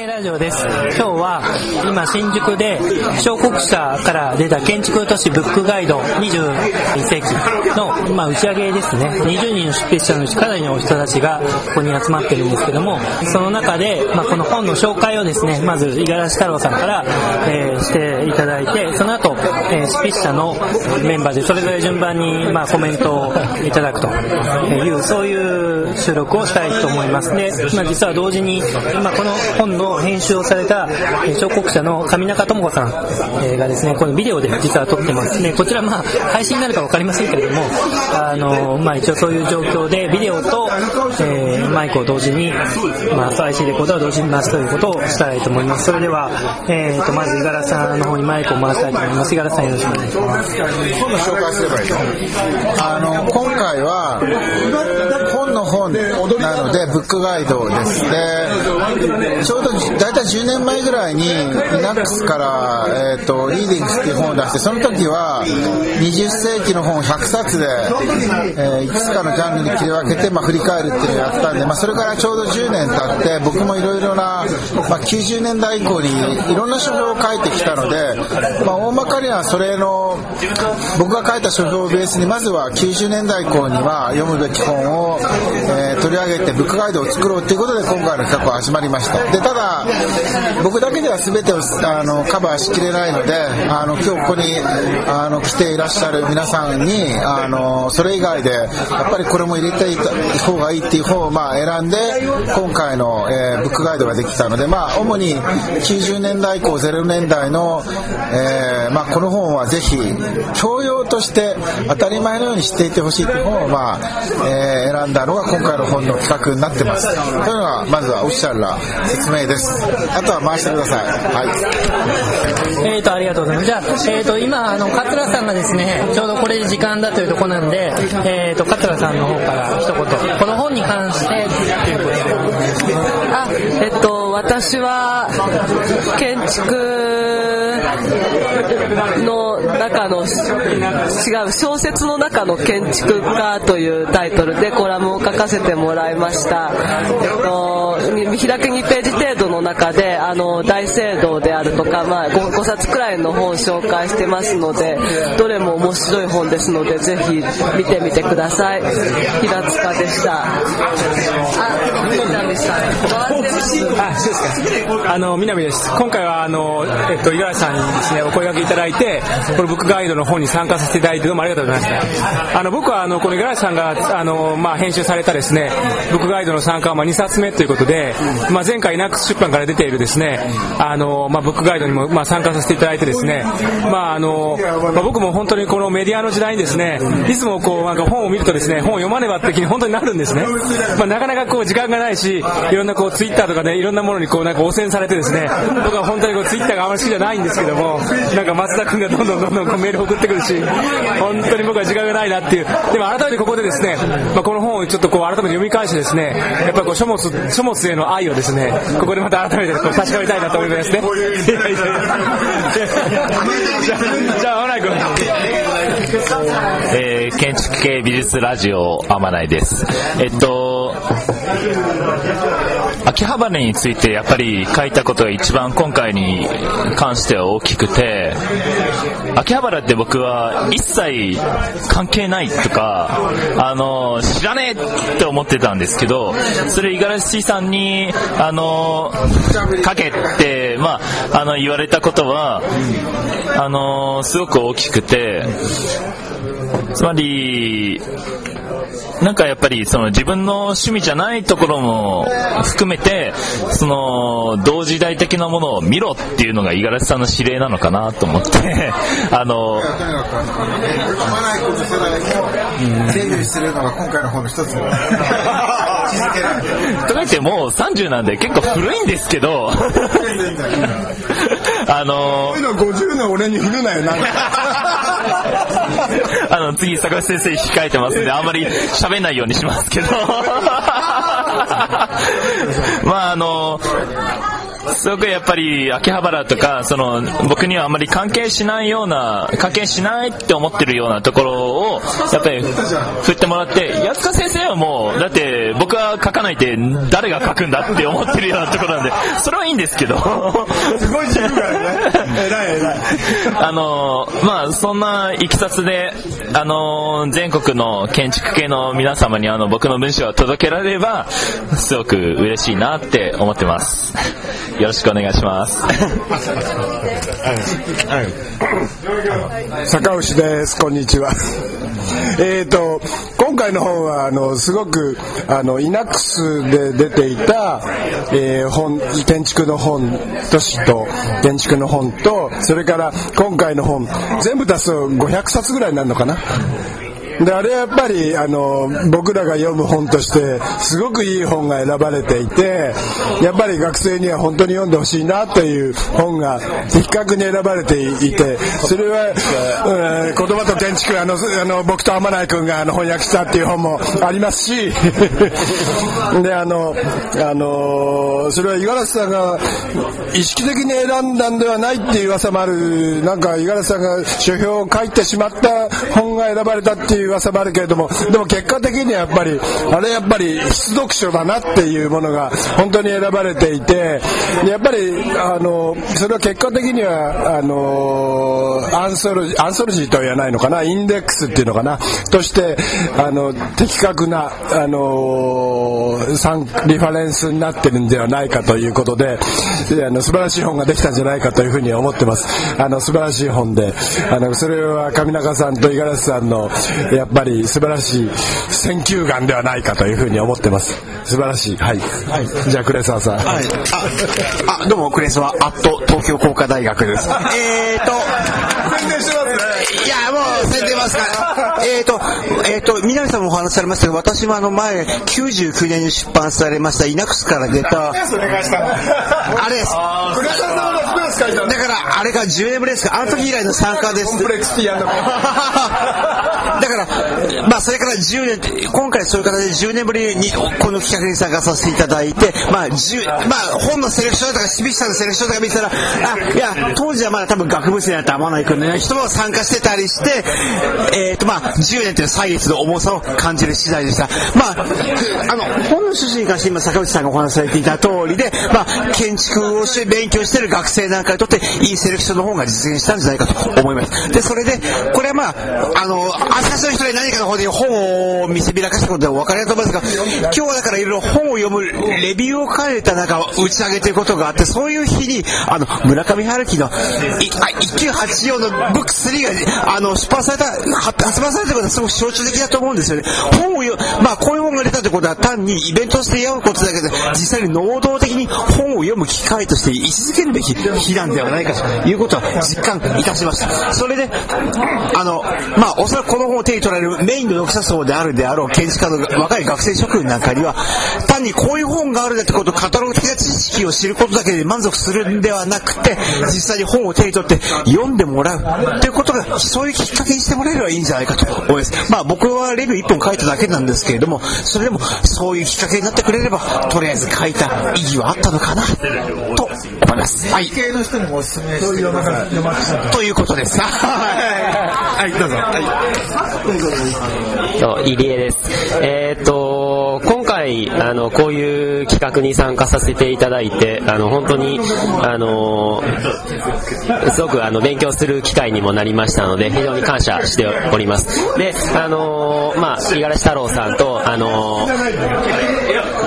系ラジオです。今日は今新宿で小国社から出た建築都市ブックガイド21世紀の、ま、打ち上げですね。20人の出筆者のうちかなりの人たちがここに集まってるんですけども、その中で、まあ、この本の紹介をですね、まず五十嵐太郎さんから、えーしていただいて、その後、えー執筆者のメンバーでそれぞれ順番に、まあ、コメントをいただくという、そういう収録をしたいと思います。で、まあ、実は同時に、今この本の編集をされた、えー小国社の上中智子さん、えがですね、このビデオで実は撮ってます。で、こちらまあ、配信になるかわかりませんけれども、あの、まあ一応そういう状況で、ビデオと、えーマイクを同時に、まあ、IC レコーダーを同時に回すということをしたいと思います。それでは、えーと、まず五十嵐さんの方にマイクを回したいと思います。五十嵐さんよろしくお願いします。本の紹介すればいいのあの、今回は、本のなので、ブックガイドです。で、ちょうど大体10年前ぐらいに、イナックスから、えっ、と、リーディングスっていう本を出して、その時は、20世紀の本を100冊で、えーいくつかのジャンルに切り分けて、まあ、振り返るっていうのをやったんで、まあ、それからちょうど10年経って、僕もいろいろな、まあ、90年代以降にいろんな書評を書いてきたので、まあ、大まかにはそれの、僕が書いた書評をベースに、まずは90年代以降には読むべき本を、えー取り上げてブックガイドを作ろうということで今回の企画は始まりました。で、ただ、僕だけでは全てをあのカバーしきれないので、あの、今日ここにあの来ていらっしゃる皆さんに、あの、それ以外で、やっぱりこれも入れていた方がいいっていう本をまあ選んで、今回の、えーブックガイドができたので、まあ、主に90年代以降、0年代の、えーまあ、この本はぜひ、教養として当たり前のように知っていてほしいという本を、まあ、え選んだのが今回の本の企画になってます。というのが、まずはオフィシャルな説明です。あとは回してください。はい。えーと、ありがとうございます。じゃあ、えーと、今、あの、桂さんがですね、ちょうどこれで時間だというところなんで、えーと、桂さんの方から一言、この本に関して、ということで。あ、えっと、私は、建築の中の、違う、小説の中の建築家というタイトルでコラムを書かせてもらいました。えっと、開く2ページ程度の中で、あの、大聖堂であるとか、まあ5、5冊くらいの本を紹介してますので、どれも面白い本ですので、ぜひ見てみてください。平塚でした。あ、でした。回ってますあ、そうですか。あの、南です。今回は、あの、えっと、五十嵐さんにですね、お声掛けいただいて、このブックガイドの方に参加させていただいて、どうもありがとうございました。あの、僕は、あの、この五十嵐さんが、あの、まあ、編集されたですね、ブックガイドの参加は、まあ、2冊目ということで、まあ、前回、ナックス出版から出ているですね、あの、まあ、ブックガイドにも、まあ、参加させていただいてですね、まあ、あの、まあ、僕も本当にこのメディアの時代にですね、いつもこう、なんか本を見るとですね、本を読まねばって気に本当になるんですね。まあ、なかなかこう、時間がないし、いろんなこう、ツイッターとかね、いろんなものにこう、なんか汚染されてですね、僕は本当にこう、ツイッターがあまり好きじゃないんですけども、なんか松田君がどんどんどんどんこうメール送ってくるし、本当に僕は時間がないなっていう。でも改めてここでですね、まあ、この本をちょっとこう、改めて読み返してですね、やっぱこう、書物、書物への愛をですね、ここででまた改めて確かめたいなと思いますね。じゃあ、じゃあ、青君。えー建築系美術ラジオ天内です。えっと、秋葉原についてやっぱり書いたことが一番今回に関しては大きくて、秋葉原って僕は一切関係ないとか、あの、知らねえって思ってたんですけど、それ五十嵐さんに、あの、書けって、まあ、あの、言われたことは、あの、すごく大きくて、つまり、なんかやっぱりその自分の趣味じゃないところも含めて、その同時代的なものを見ろっていうのが五十嵐さんの指令なのかなと思って、あの、とにかく、読まないこと世代も整備するのが今回の本の一つ。とか言ってもう30なんで結構古いんですけど、あの、50の俺に振るなよ、なんか。あの、次、坂口先生控えてますんで、あんまり喋んないようにしますけど。まあ、あの、すごくやっぱり秋葉原とかその僕にはあまり関係しないような関係しないって思ってるようなところをやっぱり振ってもらって安塚先生はもうだって僕は書かないで誰が書くんだって思ってるようなところなんでそれはいいんですけど。すごい自由がね。偉い偉い。あのまあそんないきさつであの全国の建築系の皆様にあの僕の文章が届けられればすごく嬉しいなって思ってますよろしくお願いします。坂牛です。こんにちは。えーと今回の本はあのすごくあのイナックスで出ていた、えー本建築の本都市と建築の本とそれから今回の本全部足すと500冊ぐらいになるのかな？であれやっぱりあの僕らが読む本としてすごくいい本が選ばれていてやっぱり学生には本当に読んでほしいなという本が的確に選ばれていてそれは、うん言葉と建築あのあの僕と天内君があの翻訳したっていう本もありますし であのあのそれは五十嵐さんが意識的に選んだんではないっていう噂もある。なんか五十嵐さんが書評を書いてしまった本が選ばれたっていう噂もあるけれどもでも結果的にはやっぱりあれやっぱり必読書だなっていうものが本当に選ばれていてやっぱりあのそれは結果的にはあのアンソロジーアンソロジーとは言わないのかなインデックスっていうのかなとしてあの的確なあのリファレンスになってるんではないかということでであの素晴らしい本ができたんじゃないかというふうに思ってます。あの素晴らしい本であのそれは上中さんと五十嵐さんのやっぱり素晴らしい選球眼ではないかというふうに思ってます。素晴らしい。はい、じゃあ呉沢さん、はい。あ、あ、どうも、クレスは、アット、東京工科大学です。えーと、宣伝してますね。いや、もう、宣伝ますから。えーと、えーと、南さんもお話しされましたが、私もあの前、99年に出版されました、イナックスから出た、お願いしたあれです。呉沢さんの書いただから、あれが10年ぶりですか、あの時以来の参加です。コンプレックスティやんのだから、まあ、それから10年今回そういう形で10年ぶりにこの企画に参加させていただいて、まあ、10まあ、本のセレクションとか、シビシさんのセレクションとか見てたら、あ、いや、当時はまだ多分学部生だった天内君の人も参加してたりして、えっ、と、まあ、10年という歳月の重さを感じる次第でした。まあ、あの、本の趣旨に関して今、坂内さんがお話しされていた通りで、まあ、建築をして勉強している学生なんかにとって、いいセレクションの本が実現したんじゃないかと思います。で、それで、これはまあ、あの、朝日の人に何かの方で本を見せびらかしたことでお分かりだと思いますが、今日はだからいろいろ本を読むレビューを書かれた中打ち上げということがあって、そういう日に、あの、村上春樹の、あ1984のブック3が、あの、出版された、発売されたことはすごく象徴的だと思うんですよね。本を読まあ、こういう本が出たということは単にイベントして読むことだけで、実際に能動的に本を読む機会として位置づけるべき日なんではないかということは実感いたしました。それで、あの、まあ、おそらくこの本を手に取られるメインの読者層であるであろう建築家の若い学生諸君なんかには、単にこういう本があるんだってことをカタログ的な知識を知ることだけで満足するんではなくて、実際に本を手に取って読んでもらうということが、そういうきっかけにしてもらえればいいんじゃないかと思います。まあ僕はレビュー1本書いただけなんですけれども、それでもそういうきっかけになってくれれば、とりあえず書いた意義はあったのかな、と思います。はい。系の人にもおすすめして読ま読ませてということです。はい。はいどうぞはいと入江です。えーっと、今回、あの、こういう企画に参加させていただいて、あの、本当に、あの、すごく、あの、勉強する機会にもなりましたので、非常に感謝しております。で、あの、まあ、五十嵐太郎さんと、あの、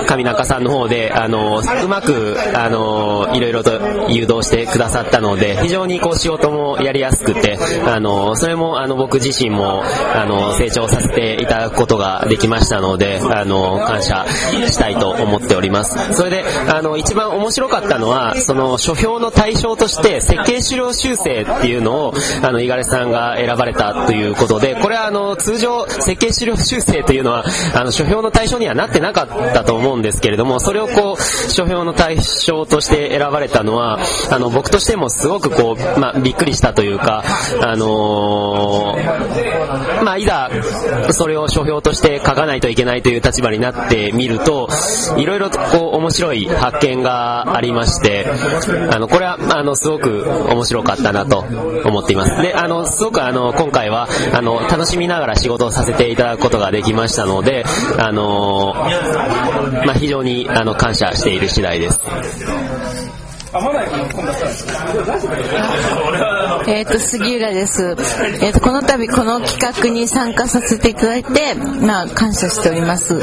上中さんの方で、あの、うまく、あの、いろいろと誘導してくださったので、非常にこう仕事もやりやすくて、あの、それも、あの、僕自身も、あの、成長させていただくことができましたので、あの、感謝したいと思っております。それで、あの、一番面白かったのは、その、書評の対象として、設計資料修正っていうのを、あの、五十嵐さんが選ばれたということで、これはあの、通常、設計資料修正というのは、あの、書評の対象にはなってなかったと思うんですけれども、それをこう、書評の対象として選ばれたのは、あの、僕としてもすごくこう、まあ、びっくりしたというか、あのーまあ、いざ、それを書評として書かないといけないという立場になってみると、いろいろとこう、面白い発見がありまして、あの、これは、あの、すごく面白かったなと思っています。で、あの、すごくあの、今回は、あの、楽しみながら仕事をさせていただくことができましたので、あのまあ、非常に、あの、感謝している次第です。えっ、と、杉浦です。えっ、と、この度この企画に参加させていただいて、まあ、感謝しております。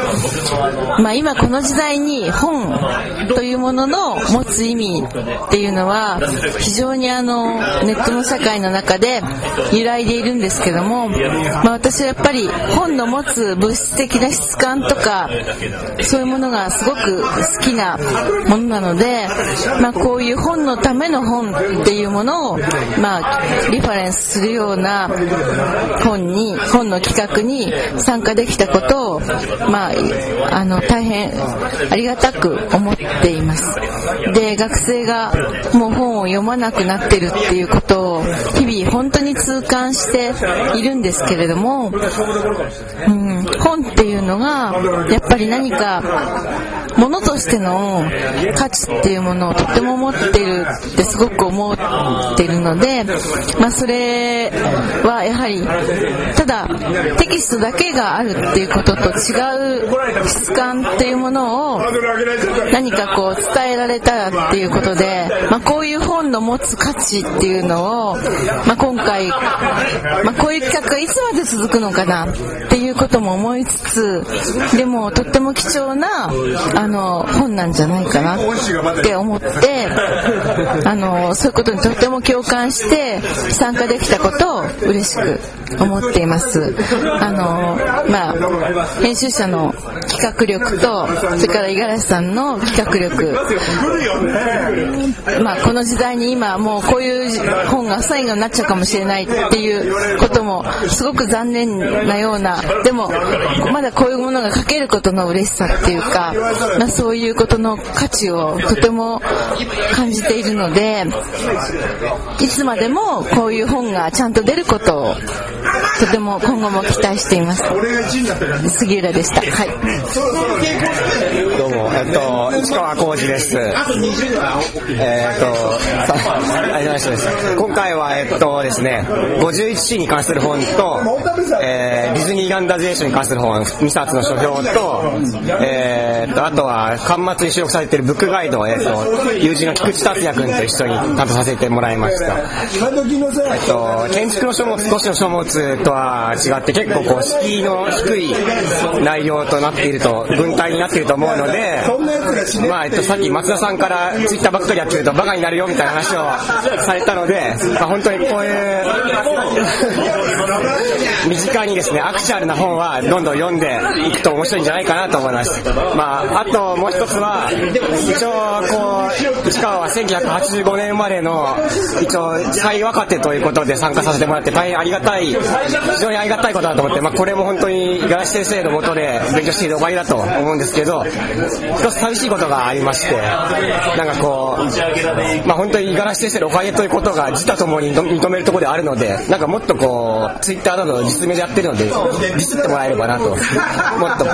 まあ、今この時代に本というものの持つ意味っていうのは、非常にあの、ネットの社会の中で揺らいでいるんですけども、まあ、私はやっぱり本の持つ物質的な質感とか、そういうものがすごく好きなものなので、まあ、こういう本のための本っていうものを、まあ、リファレンスするような本に、本の企画に参加できたことを、まあ、あの、大変ありがたく思っています。で、学生がもう本を読まなくなってるっていうことを、日々本当に痛感しているんですけれども、うん、本っていうのが、やっぱり何か、ものとしての価値っていうものをとっても持ってるってすごく思ってるので、まあそれはやはり、ただテキストだけがあるっていうことと違う質感っていうものを何かこう伝えられたらっていうことで、まあこういう本の持つ価値っていうのを、まあ今回、まあこういう企画がいつまで続くのかなっていうことも思いつつ、でもとっても貴重な、あの、本なんじゃないかなって思って、あの、そういうことにとっても共感して参加できたことを嬉しく思っています。あの、まあ、編集者の企画力と、それから五十嵐さんの企画力、まあ、この時代に今もうこういう本が最後になっちゃうかもしれないっていうこともすごく残念なような、ででも、まだこういうものが書けることの嬉しさっていうか、まあ、そういうことの価値をとても感じているので、いつまでもこういう本がちゃんと出ることをとても今後も期待しています。杉浦でした。はい。どうも、えっと、市川浩二です。えっと、ありがとうございます。今回は、えっとですね、51詩に関する本と、えーディズニーランダゼーションに関する本2冊の書評と、えーっと、あとは、巻末に収録されているブックガイドを、えっと、友人の菊池達也君と一緒に担当させてもらいました。えっと、建築の書物、都市の書物とは違って結構こう、敷居の低い内容となっていると、文体になっていると思うので、まあ、えっと、さっき松田さんからツイッターばっかりやってるとバカになるよみたいな話をされたので、まあ、本当にこういう、身近にですね、アクチュアルな本はどんどん読んでいくと面白いんじゃないかなと思います。まあ、あともう一つは、一応、こう、市川は1985年生まれの、一応、最若手ということで参加させてもらって大変ありがたい、非常にありがたいことだと思って、まあ、これも本当に五十嵐先生のもとで勉強しているおかげだと思うんですけど、一つ寂しいことがありまして、なんかこう、まあ、本当に五十嵐先生のおかげということが自他ともに認めるところであるので、なんかもっとこう、ツイッターなどの実名でやってるので、ディスってもらえればなと。もっとこ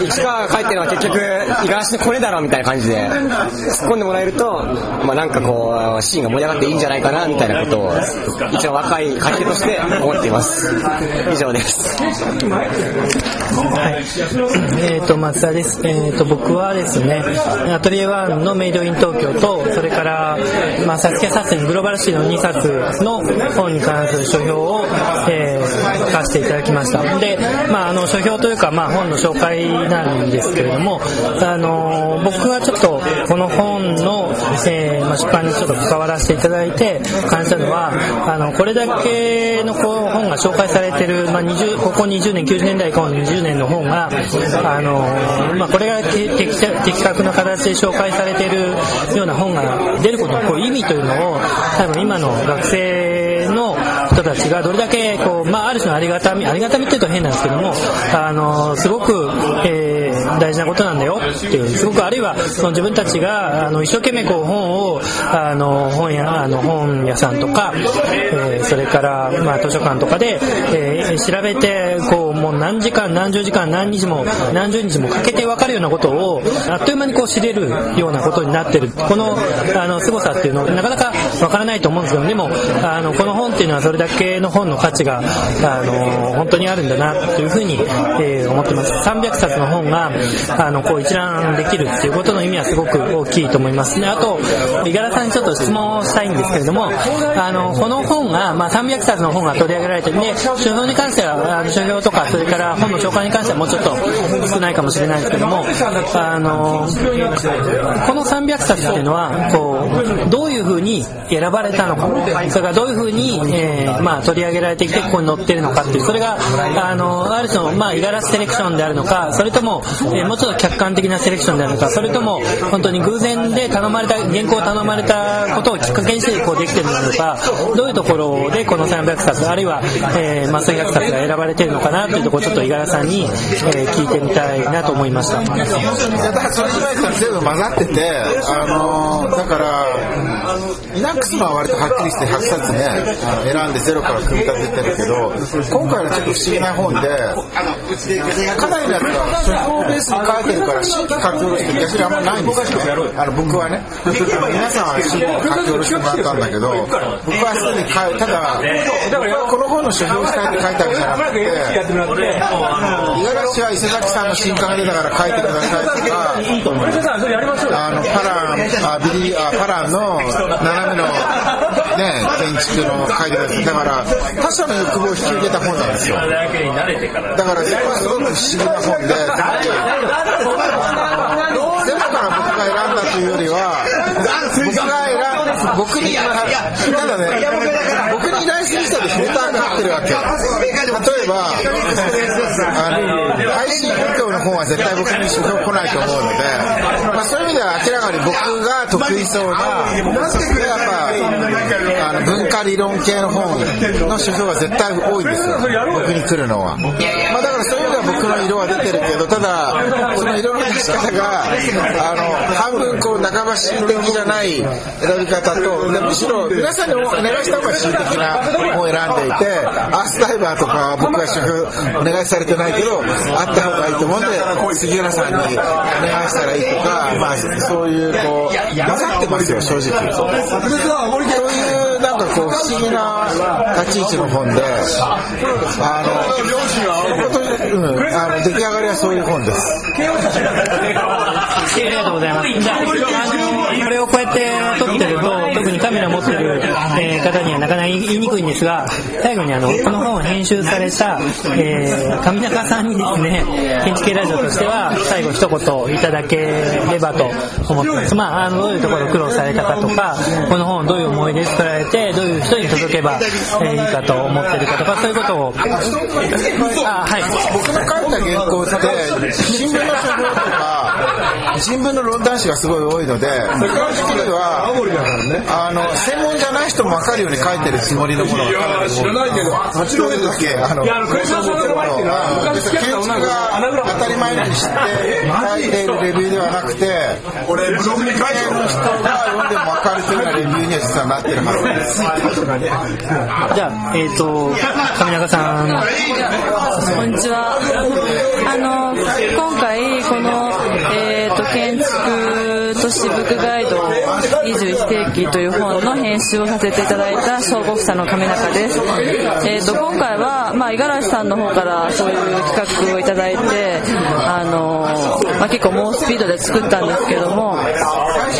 う、市川が書いてるのは結局、五十嵐のこれだろみたいな感じで、突っ込んでもらえると、まあなんかこう、シーンが盛り上がっていいんじゃないかなみたいなことを、一応若い書き手として思っています。以上です。はい。えっ、と、松田です。えっ、と、僕はですね、アトリエワンのメイドイン東京と、それから、まあ、サスケサスにグローバルシーの2冊の本に関する書評を、えー、書かせていただきました。で、まあ、あの、書評というか、まあ、本の紹介なんですけれども、あの、僕がちょっと、この本の、えーまあ、出版にちょっと関わらせていただいて、感じたのは、あの、これだけの本が紹介されてる、まあ、20ここ20年、90年代以降の20年の本が、あの、まあ、これが的確な形で紹介されてるような本が出ることのこう意味というのを、多分今の学生たちがどれだけこう、まあ、ある種のありがたみありがたみっていうと変なんですけどもあのすごく、えー、大事なことなんだよっていうすごくあるいはその自分たちがあの一生懸命こう本をあの本屋あの本屋さんとか、えー、それから、まあ、図書館とかで、えー調べてこうもう何時間何十時間何日も何十日もかけて分かるようなことをあっという間にこう知れるようなことになってる。このあの凄さっていうのなかなか分からないと思うんですけどでもあのこの本っていうのはそれだけの本の価値があの本当にあるんだなというふうに、えー思ってます。300冊の本があのこう一覧できるっていうことの意味はすごく大きいと思います。ねあと五十嵐さんにちょっと質問をしたいんですけれどもあのこの本が、まあ、300冊の本が取り上げられてで書評に関してはあの書評とかそれから本の紹介に関してはもうちょっと少ないかもしれないですけどもあのこの300冊っていうのはこうどういうふうに選ばれたのかそれからどういうふうに、えーまあ、取り上げられてきてここに載ってるのかっていうそれがあのある種の、まあ、五十嵐セレクションであるのかそれとも、えーもうちょっと客観的なセレクションであるのかそれとも本当に偶然で頼まれた原稿を頼まれたことをきっかけにしてこうできてるのかどういうところでこの300冊あるいは、えーまあ、300冊が選ばれてるのかなっいところちょっと五十嵐さんに、えー聞いてみたいなと思いました。だからそれ以外から全部混ざってて、あのーだから、イナックスのは割とはっきりして100冊ね、選んでゼロから組み立ててるけど、今回はちょっと不思議な本で、かなりのやつが書評ベースに書いてるから、新規書き下ろしって逆にあんまないんですよ。あの僕はね、皆さんは新規書き下ろしてもらったんだけど、僕はすでに書いただ、この本の書評したいって書いたわけじゃなくて、五十嵐は伊勢崎さんの新刊が出たから書いてくださいとか、あのパランあビリーあパランの斜めのね建築の書いてください。だから他者の欲望を引き受けた本なんですよ。だから。それはすごく不思議な本で から僕が選んだというよりは僕が選ん僕にただね僕に依頼する人でフィルターかかってるわけ例えばあの配信故郷の本は絶対僕に書評来ないと思うので、まあ、そういう意味では明らかに僕が得意そうなやっぱあの文化理論系の本の書評は絶対多いんですよ。僕に来るのは、まあ、だからそういう僕の色は出てるけどただその色の出し方があの半分こう半ば心的じゃない選び方とでむしろ皆さんにお願いした方が心的な本を選んでいてアースダイバーとか僕は書評お願いされてないけどあった方がいいと思うんで杉浦さんにお願いしたらいいとか、まあ、そういうこう混ざってますよ正直。そういうなんかこう不思議な立ち位置の本であのうん、あの出来上がりはそういう本ですありがとうございます。をこうやって撮ってると、特にカメラ持ってる、えー方にはなかなか言いにくいんですが、最後にあの、この本を編集された、えー、上中さんにですね、建築系ラジオとしては、最後一言いただければと思ってます。まあ、あの、どういうところ苦労されたかとか、この本をどういう思いで作られて、どういう人に届けば、えーいいかと思ってるかとか、そういうことを、あ、はい。僕の書いた原稿って新聞の書評とか新聞の論断誌がすごい多いのではあの専門じゃない人も分かるように書いてるつもりのものが。知らないけど八戸だけあの建築が当たり前に知って書いているレビューではなくて俺ブログに書いてる人が読んでも分かるというようなレビューには実はなってるはずですじゃあ、えっ、と、上中さん、こんにちは。あの、今回、この、市ブックガイド21世紀という本の編集をさせていただいた小国社の亀中です。えっ、と、今回は、ま、五十嵐さんの方からそういう企画をいただいて、あの、まあ、結構猛スピードで作ったんですけども、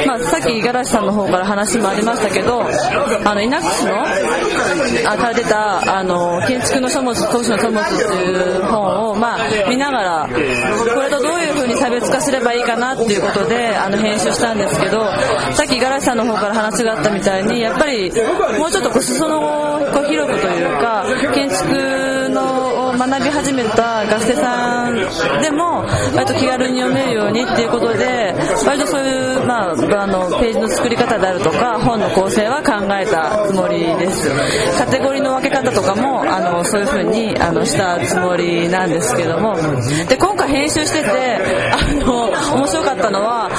まあ、さっき五十嵐さんの方から話もありましたけど、あの、イナックスの、あから出た、あの、建築の書物、都市の書物っていう本を、まあ、見ながら、これとどういう風に差別化すればいいかなっていうことで、あの、編集したんですけど、さっき五十嵐さんの方から話があったみたいに、やっぱり、もうちょっとこう裾野を広くというか、建築の、学び始めた学生さんでも割と気軽に読めるようにっていうことで割とそういう、まあ、あのページの作り方であるとか本の構成は考えたつもりです。カテゴリーの分け方とかもあのそういう風にあのしたつもりなんですけども。で今回編集しててあの面白かったのは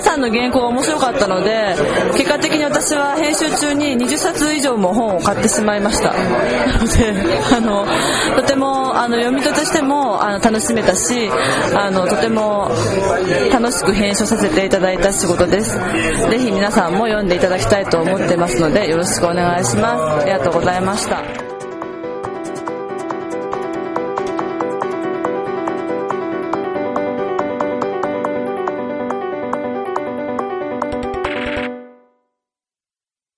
皆さんの原稿が面白かったので結果的に私は編集中に20冊以上も本を買ってしまいました。なので あのとてもあの読み手としてもあの楽しめたしあのとても楽しく編集させていただいた仕事です。ぜひ皆さんも読んでいただきたいと思ってますのでよろしくお願いします。ありがとうございました。